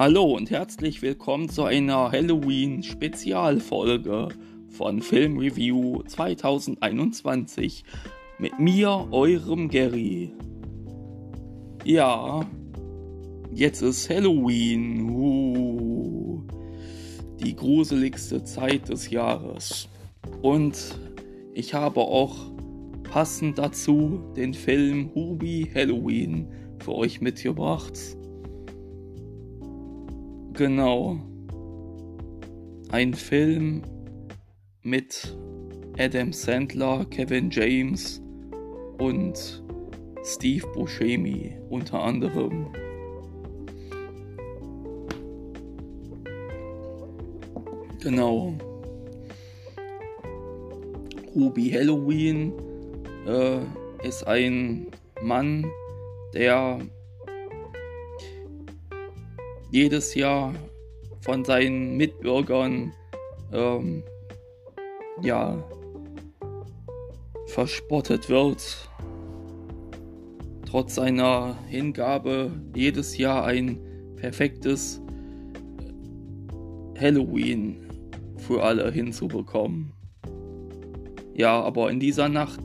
Hallo und herzlich willkommen zu einer Halloween-Spezialfolge von Film Review 2021 mit mir, eurem Gary. Ja, jetzt ist Halloween. Uh, die gruseligste Zeit des Jahres. Und ich habe auch passend dazu den Film Hubi Halloween für euch mitgebracht. Genau. Ein Film mit Adam Sandler, Kevin James und Steve Buscemi unter anderem. Genau. Ruby Halloween äh, ist ein Mann, der jedes Jahr von seinen Mitbürgern ähm, ja verspottet wird. Trotz seiner Hingabe jedes Jahr ein perfektes Halloween für alle hinzubekommen. Ja, aber in dieser Nacht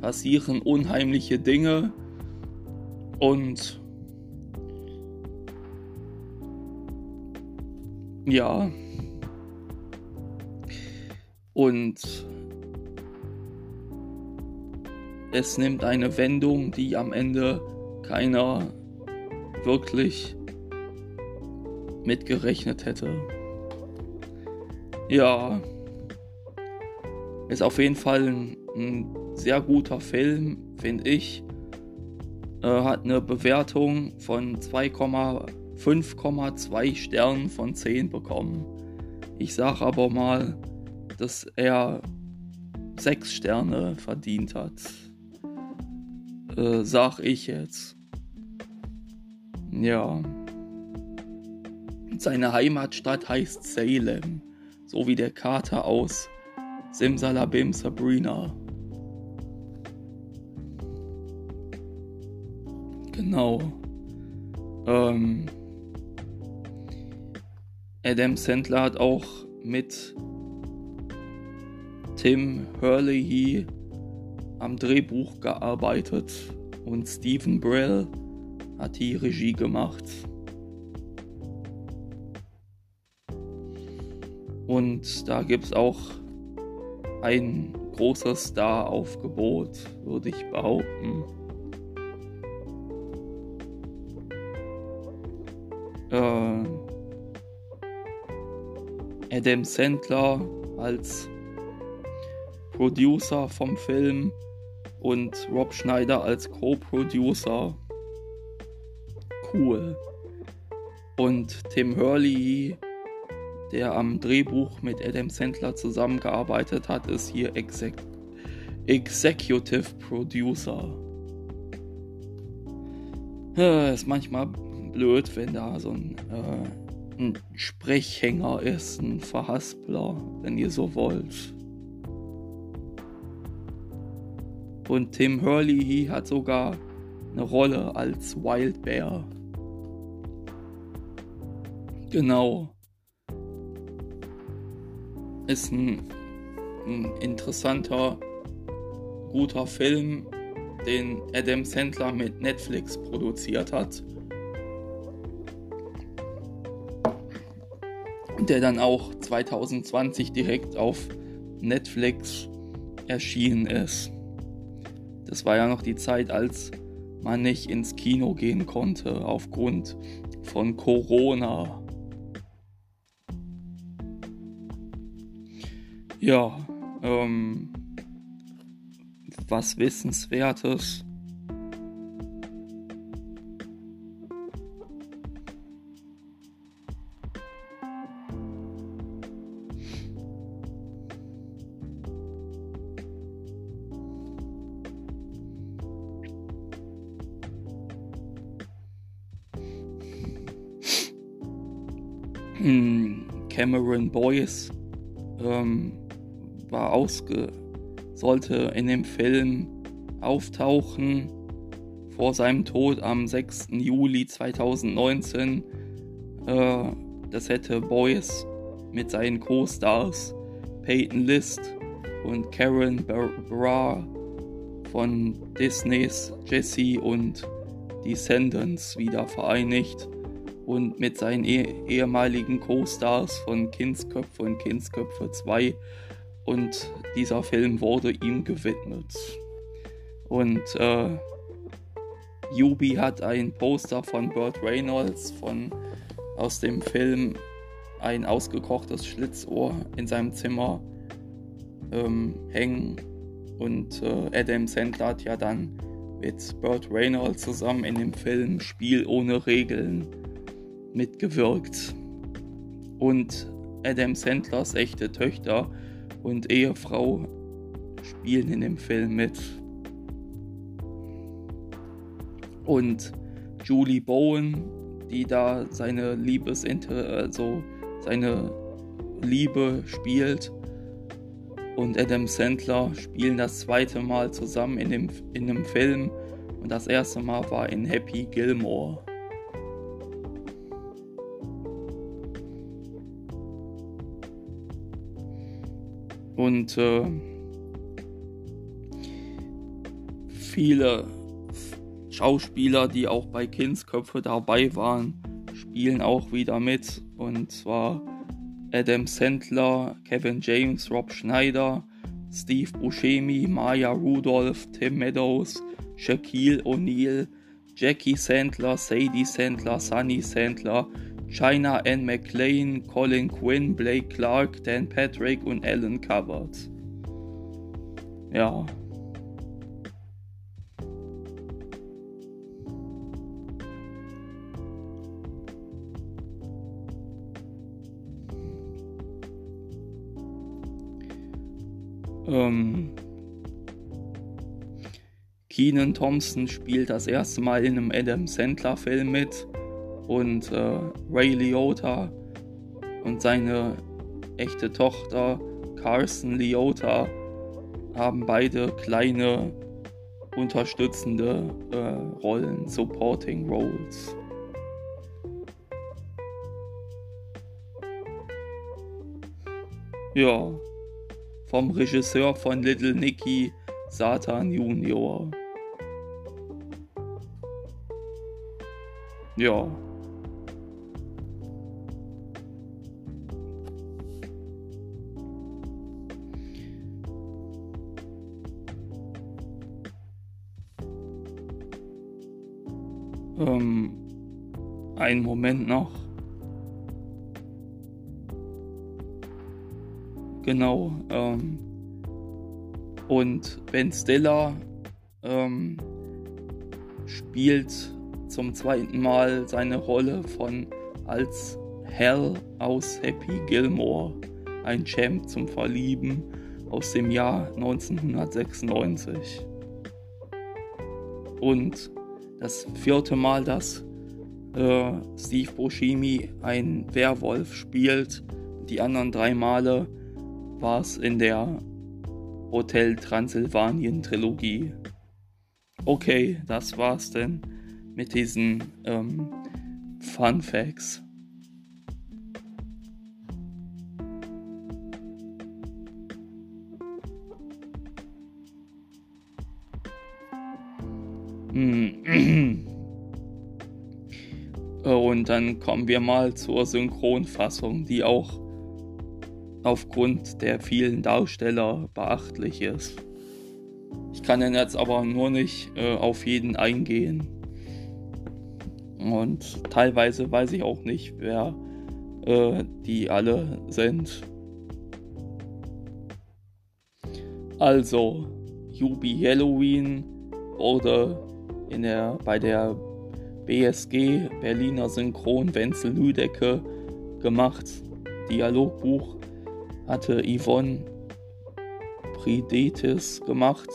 passieren unheimliche Dinge und ja. Und es nimmt eine Wendung, die am Ende keiner wirklich mitgerechnet hätte. Ja, ist auf jeden Fall ein, ein sehr guter Film, finde ich. Äh, hat eine Bewertung von 2,5,2 Sternen von 10 bekommen. Ich sage aber mal, dass er 6 Sterne verdient hat. Äh, sag ich jetzt. Ja. Seine Heimatstadt heißt Salem, so wie der Kater aus Simsalabim Sabrina. Genau. Ähm, Adam Sandler hat auch mit Tim Hurley am Drehbuch gearbeitet und Stephen Brill hat die Regie gemacht. Und da gibt es auch ein großes Star-Aufgebot, würde ich behaupten. Äh, Adam Sandler als Producer vom Film und Rob Schneider als Co-Producer. Cool. Und Tim Hurley, der am Drehbuch mit Adam Sandler zusammengearbeitet hat, ist hier Exec Executive Producer. Äh, ist manchmal blöd, wenn da so ein, äh, ein Sprechhänger ist, ein Verhaspler, wenn ihr so wollt. Und Tim Hurley hat sogar eine Rolle als Wild Bear. Genau. Ist ein, ein interessanter, guter Film, den Adam Sandler mit Netflix produziert hat. Der dann auch 2020 direkt auf Netflix erschienen ist. Das war ja noch die Zeit, als man nicht ins Kino gehen konnte aufgrund von Corona. Ja, ähm, was Wissenswertes Cameron Boyce ähm, war ausge sollte in dem Film auftauchen vor seinem Tod am 6. Juli 2019 Äh, das hätte Boys mit seinen Co-Stars Peyton List und Karen Bra von Disneys Jesse und Descendants wieder vereinigt und mit seinen eh ehemaligen Co-Stars von Kindsköpfe und Kindsköpfe 2 und dieser Film wurde ihm gewidmet. Und äh, Yubi hat ein Poster von Burt Reynolds von, aus dem Film Ein ausgekochtes Schlitzohr in seinem Zimmer ähm, hängen. Und äh, Adam Sandler hat ja dann mit Burt Reynolds zusammen in dem Film Spiel ohne Regeln mitgewirkt. Und Adam Sandlers echte Töchter und Ehefrau spielen in dem Film mit. Und Julie Bowen, die da seine Liebesinter, also seine Liebe spielt, und Adam Sandler spielen das zweite Mal zusammen in dem in einem Film und das erste Mal war in Happy Gilmore. Und äh, viele Schauspieler, die auch bei Kindsköpfe dabei waren, spielen auch wieder mit. Und zwar Adam Sandler, Kevin James, Rob Schneider, Steve Buscemi, Maya Rudolph, Tim Meadows, Shaquille O'Neal, Jackie Sandler, Sadie Sandler, Sunny Sandler, China Ann McLean, Colin Quinn, Blake Clark, Dan Patrick und Alan Covert. Ja. Ähm, Keenan Thompson spielt das erste Mal in einem Adam Sandler Film mit und äh, Ray Liotta und seine echte Tochter Carson Liotta haben beide kleine unterstützende äh, Rollen, Supporting Roles. Ja, vom Regisseur von Little Nicky, Satan Junior. Ja. Ähm, einen Moment noch. Genau. Ähm, und Ben Stiller ähm, spielt zum zweiten Mal seine Rolle von als Hell aus Happy Gilmore, ein Champ zum Verlieben aus dem Jahr 1996. Und das vierte Mal, dass äh, Steve Buscemi ein Werwolf spielt. Die anderen drei Male war es in der Hotel Transylvanien Trilogie. Okay, das war's denn mit diesen ähm, Fun Facts. Und dann kommen wir mal zur Synchronfassung, die auch aufgrund der vielen Darsteller beachtlich ist. Ich kann dann jetzt aber nur nicht äh, auf jeden eingehen. Und teilweise weiß ich auch nicht, wer äh, die alle sind. Also, Yubi Halloween wurde in der, bei der BSG Berliner Synchron Wenzel Lüdecke gemacht. Dialogbuch hatte Yvonne Pridetis gemacht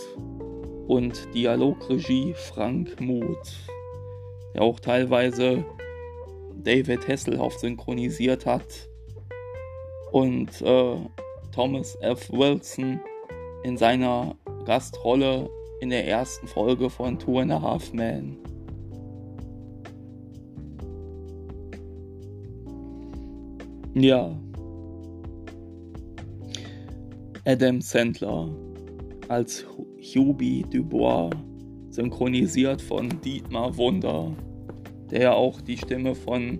und Dialogregie Frank Muth, der auch teilweise David Hasselhoff synchronisiert hat und äh, Thomas F. Wilson in seiner Gastrolle in der ersten Folge von Two and a Half Men. Ja. Adam Sandler als Hubie Dubois, synchronisiert von Dietmar Wunder, der auch die Stimme von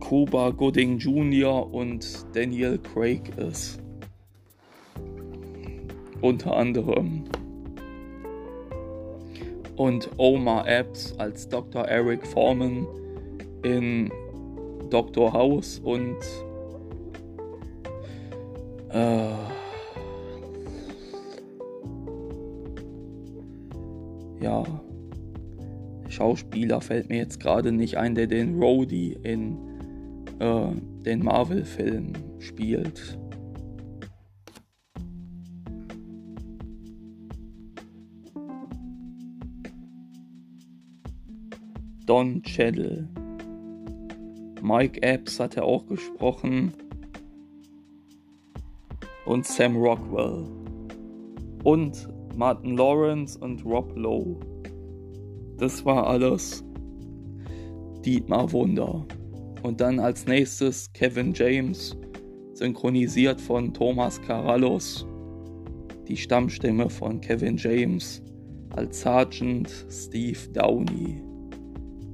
Cuba Gooding Jr. und Daniel Craig ist. Unter anderem. Und Omar Epps als Dr. Eric Foreman in Dr. House und äh, ja, Schauspieler fällt mir jetzt gerade nicht ein, der den Rhodey in äh, den Marvel-Filmen spielt. Don Cheadle. Mike Epps hat er auch gesprochen. Und Sam Rockwell. Und Martin Lawrence und Rob Lowe. Das war alles Dietmar Wunder. Und dann als nächstes Kevin James, synchronisiert von Thomas Carallos. Die Stammstimme von Kevin James als Sergeant Steve Downey.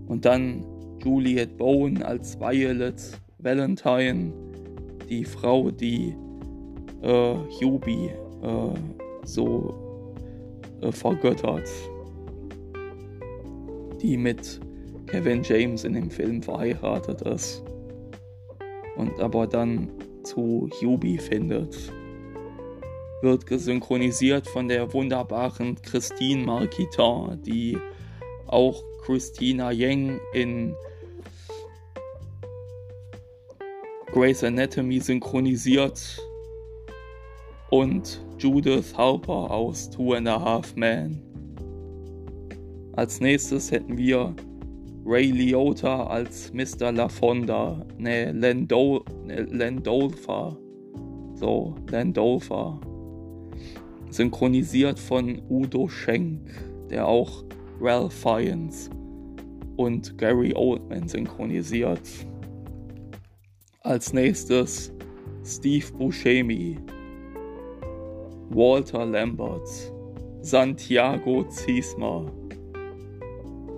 Und dann Juliette Bowen als Violet Valentine, die Frau, die äh, Hubie äh, so äh, vergöttert, die mit Kevin James in dem Film verheiratet ist und aber dann zu Hubie findet. Wird gesynchronisiert von der wunderbaren Christine Marquitin, die auch Christina Yang in Grey's Anatomy synchronisiert und Judith Harper aus Two and a Half Men. Als nächstes hätten wir Ray Liotta als Mr. LaFonda, ne, Landol ne, Landolfa, so, Landolfa. Synchronisiert von Udo Schenk, der auch Ralph Fiennes und Gary Oldman synchronisiert. Als nächstes Steve Buscemi, Walter Lambert, Santiago Ziesma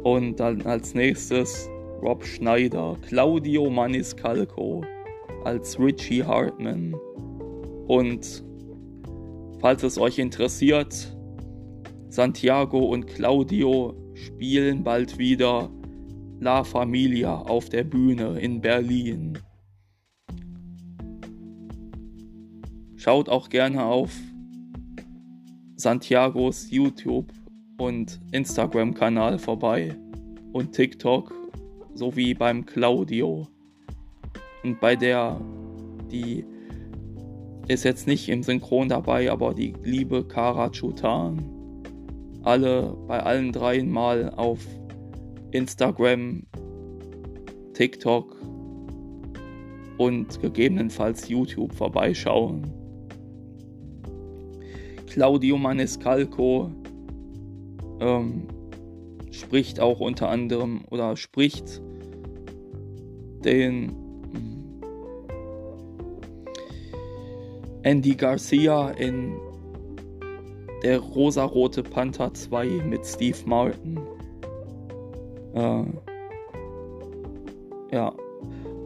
und dann als nächstes Rob Schneider, Claudio Maniscalco als Richie Hartman und falls es euch interessiert, Santiago und Claudio spielen bald wieder La Familia auf der Bühne in Berlin. Schaut auch gerne auf Santiagos YouTube und Instagram-Kanal vorbei und TikTok sowie beim Claudio. Und bei der, die ist jetzt nicht im Synchron dabei, aber die liebe Kara Chutan. Alle, bei allen dreien mal auf Instagram, TikTok und gegebenenfalls YouTube vorbeischauen. Claudio Maniscalco ähm, spricht auch unter anderem oder spricht den hm, Andy Garcia in der rosarote Panther 2 mit Steve Martin. Äh, ja.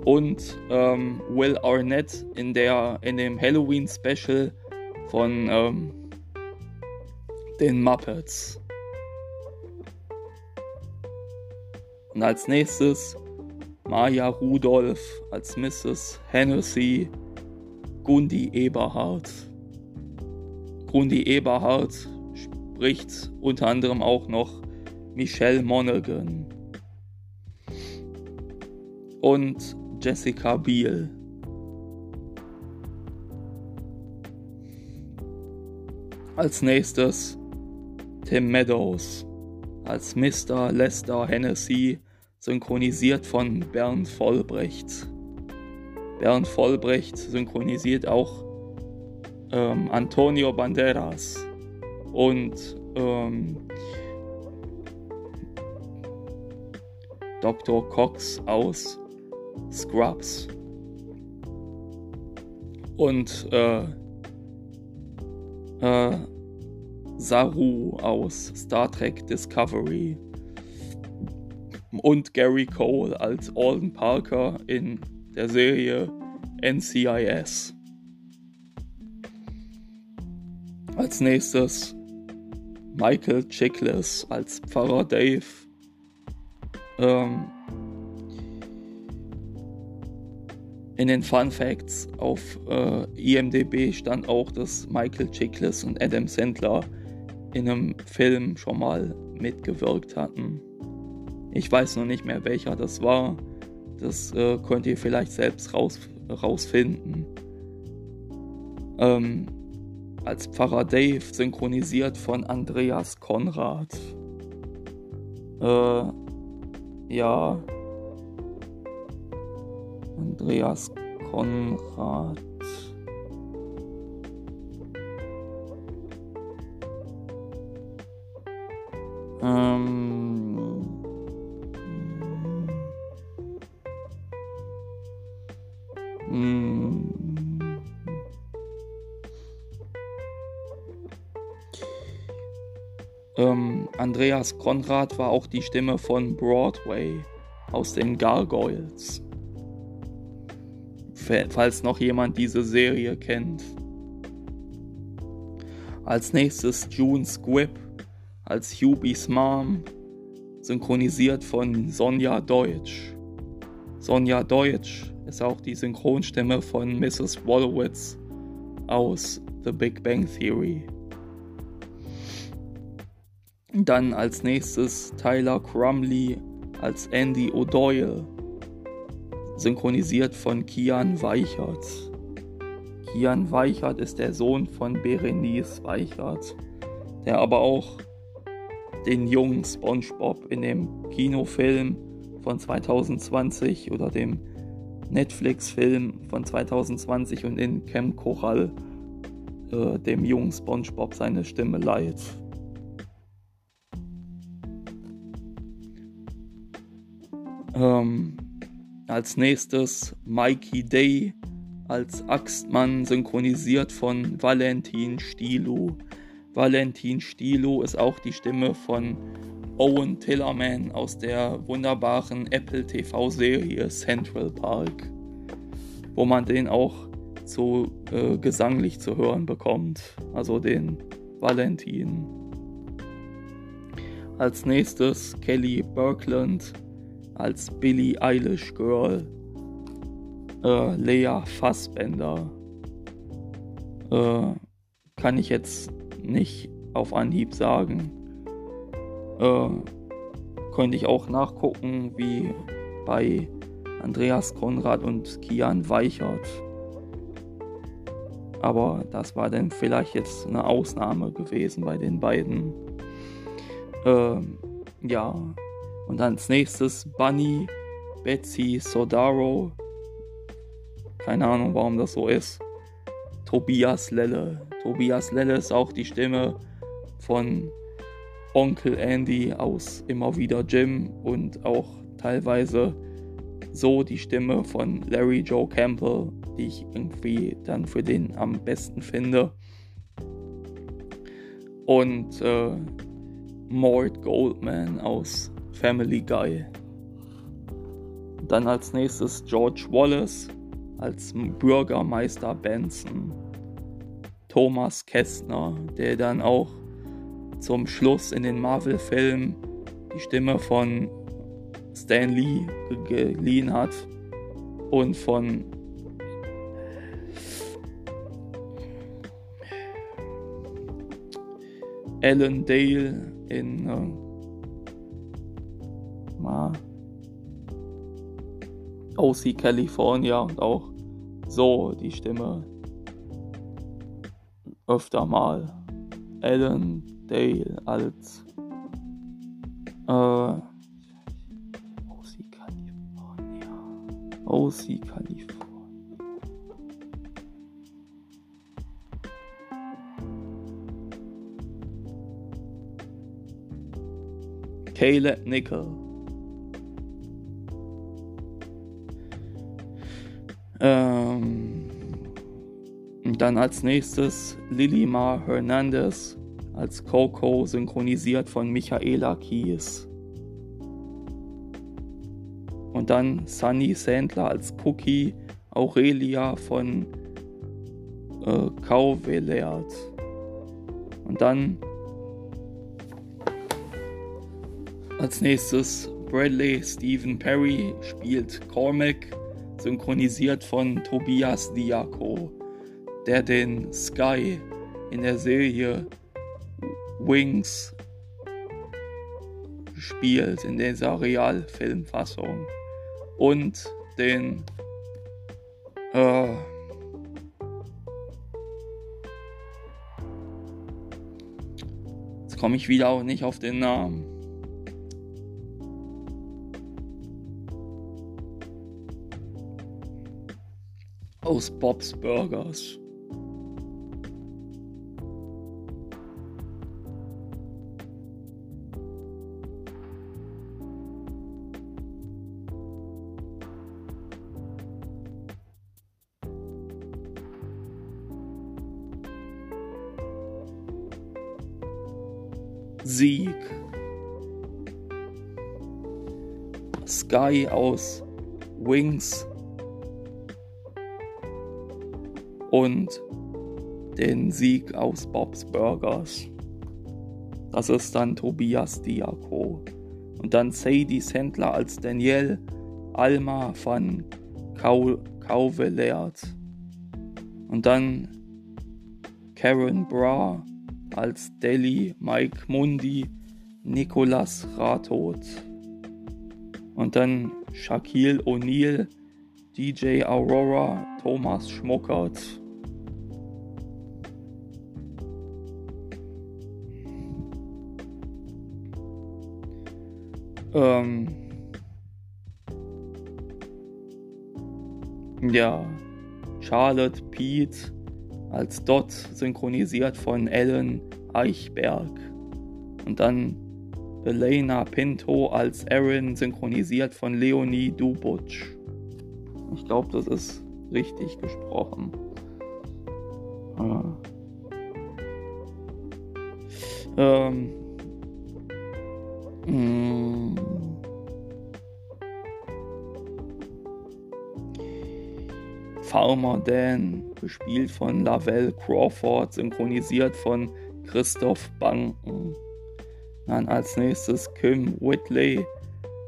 Und ähm, Will Arnett in der in dem Halloween Special von ähm, den Muppets. Und als nächstes Maya Rudolph als Mrs. Hennessy, Gundi Eberhardt. Gundi Eberhardt spricht unter anderem auch noch Michelle Monaghan und Jessica Biel. Als nächstes Tim Meadows als Mr. Lester Hennessy, synchronisiert von Bernd Vollbrecht. Bernd Vollbrecht synchronisiert auch ähm, Antonio Banderas und ähm, Dr. Cox aus Scrubs. Und äh, äh, Saru aus Star Trek Discovery und Gary Cole als Alden Parker in der Serie NCIS. Als nächstes Michael Chiklis als Pfarrer Dave. Ähm, in den Fun Facts auf äh, IMDb stand auch, dass Michael Chiklis und Adam Sandler in einem Film schon mal mitgewirkt hatten. Ich weiß noch nicht mehr, welcher das war. Das äh, könnt ihr vielleicht selbst raus, rausfinden. Ähm, als Pfarrer Dave synchronisiert von Andreas Konrad. Äh, ja. Andreas Konrad. Andreas Konrad war auch die Stimme von Broadway aus den Gargoyles. Falls noch jemand diese Serie kennt. Als nächstes June Squibb als Hubie's Mom, synchronisiert von Sonja Deutsch. Sonja Deutsch ist auch die Synchronstimme von Mrs. Wolowitz aus The Big Bang Theory. Dann als nächstes Tyler Crumley als Andy O'Doyle, synchronisiert von Kian Weichert. Kian Weichert ist der Sohn von Berenice Weichert, der aber auch den jungen SpongeBob in dem Kinofilm von 2020 oder dem Netflix-Film von 2020 und in Camp Coral äh, dem jungen SpongeBob seine Stimme leiht. Ähm, als nächstes Mikey Day als Axtmann synchronisiert von Valentin Stilu. Valentin Stilo ist auch die Stimme von Owen Tillerman aus der wunderbaren Apple TV-Serie Central Park, wo man den auch so äh, gesanglich zu hören bekommt, also den Valentin. Als nächstes Kelly Berkland als Billie Eilish Girl, äh, Lea Fassbender. Äh, kann ich jetzt nicht auf Anhieb sagen. Äh, könnte ich auch nachgucken, wie bei Andreas Konrad und Kian Weichert. Aber das war dann vielleicht jetzt eine Ausnahme gewesen bei den beiden. Ähm, ja, und als nächstes Bunny, Betsy Sodaro. Keine Ahnung, warum das so ist. Tobias Lelle. Tobias Lelle ist auch die Stimme von Onkel Andy aus Immer wieder Jim und auch teilweise so die Stimme von Larry Joe Campbell, die ich irgendwie dann für den am besten finde. Und äh, Mort Goldman aus Family Guy. Dann als nächstes George Wallace als Bürgermeister Benson. Thomas Kästner, der dann auch zum Schluss in den Marvel-Filmen die Stimme von Stan Lee geliehen hat und von Alan Dale in OC California und auch so die Stimme öfter mal Alan Dale als äh, OC California. OC California. Caleb Nickel. Dann als nächstes Lilima Hernandez als Coco, synchronisiert von Michaela Kies. Und dann Sunny Sandler als Cookie, Aurelia von äh, Kauvelert. Und dann als nächstes Bradley Stephen Perry spielt Cormac, synchronisiert von Tobias Diaco, der den Sky in der Serie Wings spielt, in dieser Realfilmfassung. Und den äh, Jetzt komme ich wieder auch nicht auf den Namen. Aus Bob's Burgers. Sky aus Wings und den Sieg aus Bob's Burgers. Das ist dann Tobias Diako. Und dann Sadie Sandler als Danielle, Alma van Kauvelert. Und dann Karen Bra als Deli, Mike Mundi, Nicolas Rathod. Und dann Shaquille O'Neal, DJ Aurora, Thomas Schmuckert. Ähm ja, Charlotte Pete als Dot synchronisiert von Ellen Eichberg. Und dann Elena Pinto als Erin synchronisiert von Leonie Dubutsch. Ich glaube, das ist richtig gesprochen. Ah. Ähm. Mh. Hm. Farmer Dan, gespielt von Lavelle Crawford, synchronisiert von Christoph Banken. Dann als nächstes Kim Whitley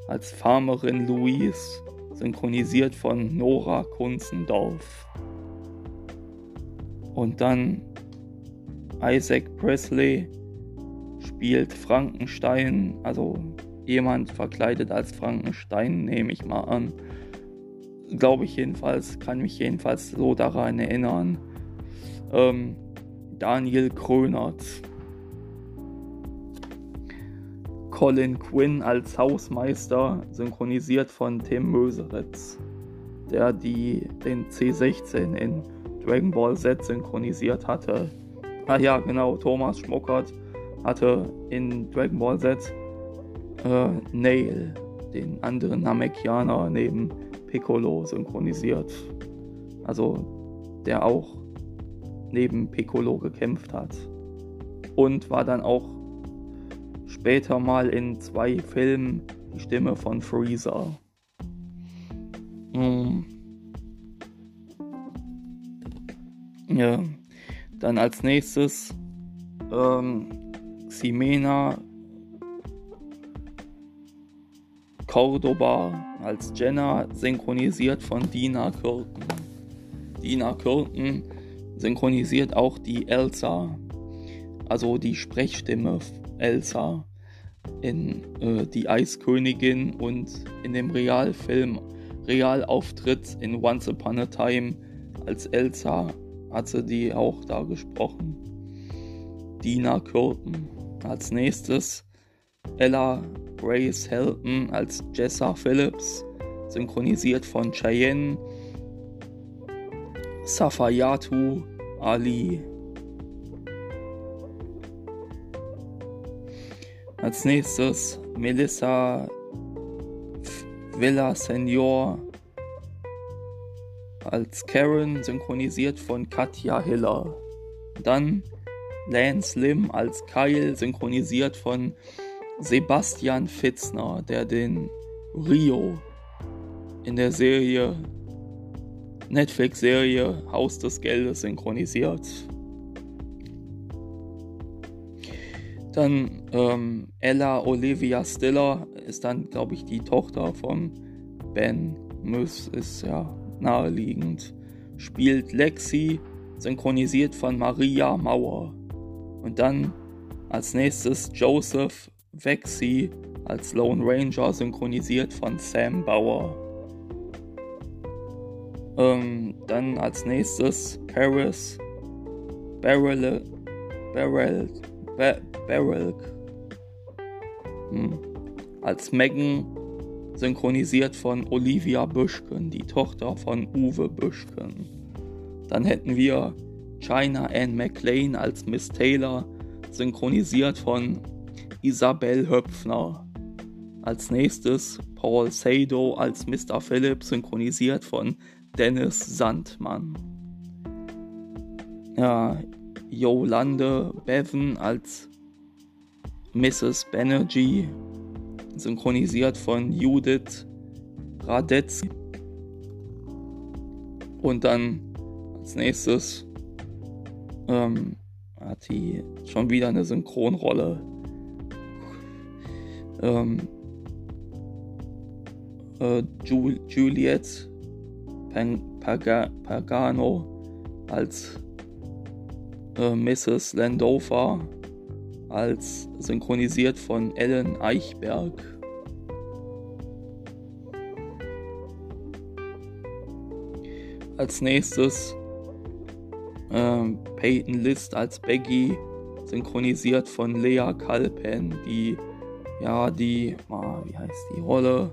als Farmerin Louise, synchronisiert von Nora Kunzendorf. Und dann Isaac Presley spielt Frankenstein, also jemand verkleidet als Frankenstein, nehme ich mal an glaube ich jedenfalls, kann mich jedenfalls so daran erinnern. Ähm, Daniel Krönert. Colin Quinn als Hausmeister, synchronisiert von Tim Möseritz, der die, den C16 in Dragon Ball Z synchronisiert hatte. Ah ja, genau, Thomas Schmuckert hatte in Dragon Ball Z äh, Nail, den anderen Namekianer neben Piccolo synchronisiert. Also der auch neben Piccolo gekämpft hat. Und war dann auch später mal in zwei Filmen die Stimme von Freezer. Hm. Ja, dann als nächstes ähm, Ximena Cordoba als Jenna, synchronisiert von Dina Kürten. Dina Kürten synchronisiert auch die Elsa, also die Sprechstimme Elsa in äh, Die Eiskönigin und in dem Realfilm, Realauftritt in Once Upon a Time als Elsa hat sie die auch da gesprochen. Dina Kürten. Als nächstes Ella Grace Helton als Jessa Phillips, synchronisiert von Cheyenne Safayatu Ali. Als nächstes Melissa Villa Senior als Karen, synchronisiert von Katja Hiller. Dann Lance Lim als Kyle, synchronisiert von Sebastian Fitzner, der den Rio in der Serie Netflix-Serie Haus des Geldes synchronisiert. Dann ähm, Ella Olivia Stiller ist dann, glaube ich, die Tochter von Ben Muss, ist ja naheliegend. Spielt Lexi, synchronisiert von Maria Mauer. Und dann als nächstes Joseph Vexi als Lone Ranger, synchronisiert von Sam Bauer. Ähm, dann als nächstes Paris Beryl Beryl Beryl hm. als Megan synchronisiert von Olivia Büschken, die Tochter von Uwe Büschken. Dann hätten wir China Ann McLean als Miss Taylor, synchronisiert von Isabel Höpfner. Als nächstes Paul Sado als Mr. Philip, synchronisiert von Dennis Sandmann. Ja, Yolande Bevan als Mrs. Banerjee, synchronisiert von Judith Radetzky. Und dann als nächstes ähm, hat die schon wieder eine Synchronrolle. Ähm, äh, Ju Juliet Pagano als äh, Mrs. Landover, als synchronisiert von Ellen Eichberg. Als nächstes äh, Peyton List als Becky, synchronisiert von Lea Kalpen, die ja die, ah, wie heißt die Rolle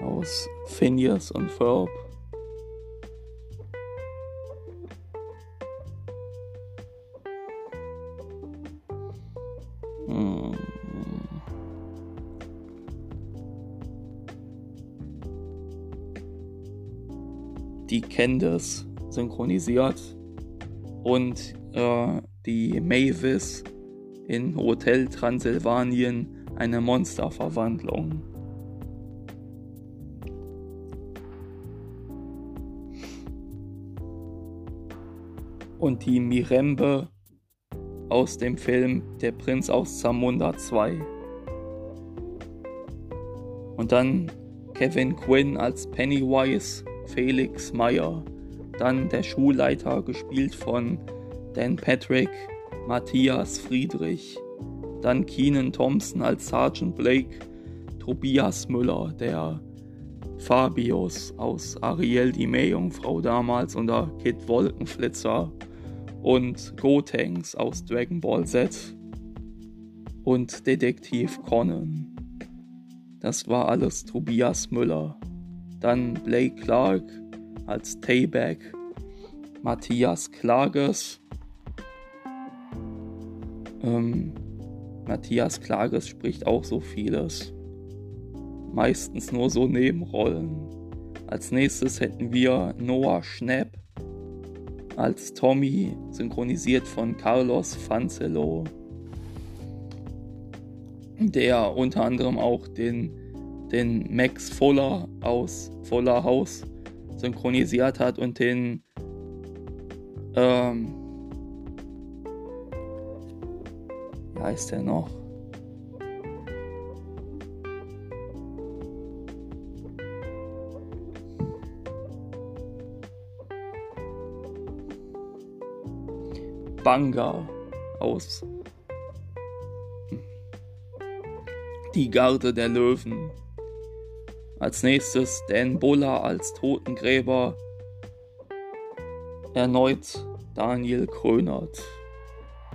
aus Phineas und Ferb die Candace synchronisiert und äh, die Mavis in Hotel Transsilvanien eine Monsterverwandlung. Und die Mirembe aus dem Film Der Prinz aus Zamunda 2. Und dann Kevin Quinn als Pennywise Felix Meyer. Dann der Schulleiter, gespielt von Dan Patrick, Matthias Friedrich. Dann Keenan Thompson als Sergeant Blake, Tobias Müller, der Fabius aus Ariel die Meerjungfrau damals und der Kid Wolkenflitzer und Gotenks aus Dragon Ball Z und Detektiv Conan. Das war alles Tobias Müller. Dann Blake Clark als Tayback, Matthias Klages. Ähm, Matthias Klages spricht auch so vieles. Meistens nur so Nebenrollen. Als nächstes hätten wir Noah Schnapp als Tommy, synchronisiert von Carlos Fancello, der unter anderem auch den den Max Fuller aus Fuller House synchronisiert hat und den ähm, wie heißt der noch? Banga aus Die Garde der Löwen als nächstes Dan Buller als Totengräber. Erneut Daniel Krönert.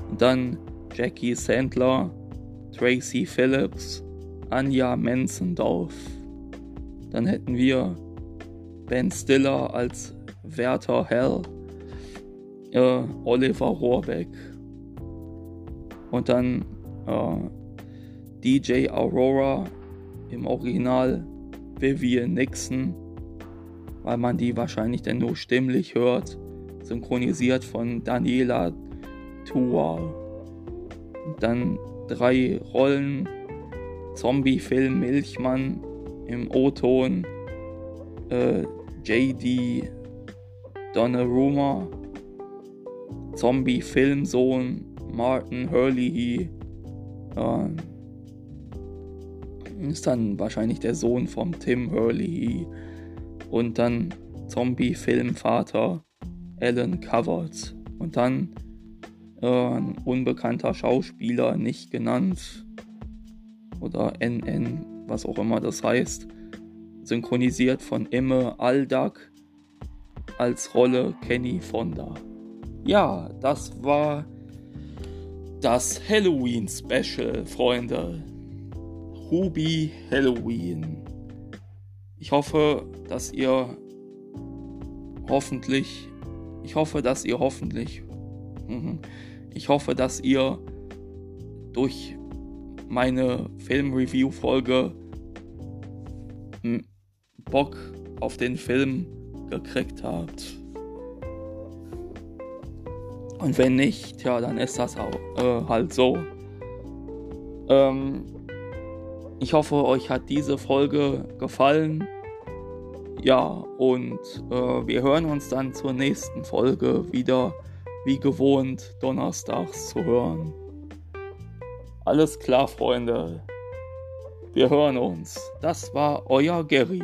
Und dann Jackie Sandler, Tracy Phillips, Anja Menzendorf. Dann hätten wir Ben Stiller als Werther Hell, äh, Oliver Rohrbeck und dann äh, DJ Aurora im Original Vivian Nixon weil man die wahrscheinlich dann nur stimmlich hört. Synchronisiert von Daniela Tua. Dann drei Rollen. Zombie-Film Milchmann im O-Ton. Äh, J.D. Donnarumma. Zombie-Filmsohn Martin Hurley. Äh, ist dann wahrscheinlich der Sohn vom Tim Hurley. Und dann Zombie-Filmvater Alan Covert. Und dann äh, ein unbekannter Schauspieler, nicht genannt. Oder NN, was auch immer das heißt. Synchronisiert von Imme Aldag als Rolle Kenny Fonda. Ja, das war das Halloween Special, Freunde. Ruby Halloween. Ich hoffe, dass ihr hoffentlich, ich hoffe, dass ihr hoffentlich, mhm, ich hoffe, dass ihr durch meine Film-Review-Folge Bock auf den Film gekriegt habt. Und wenn nicht, ja, dann ist das auch äh, halt so. Ähm, ich hoffe, euch hat diese Folge gefallen. Ja, und äh, wir hören uns dann zur nächsten Folge wieder, wie gewohnt, donnerstags zu hören. Alles klar, Freunde. Wir hören uns. Das war euer Gary.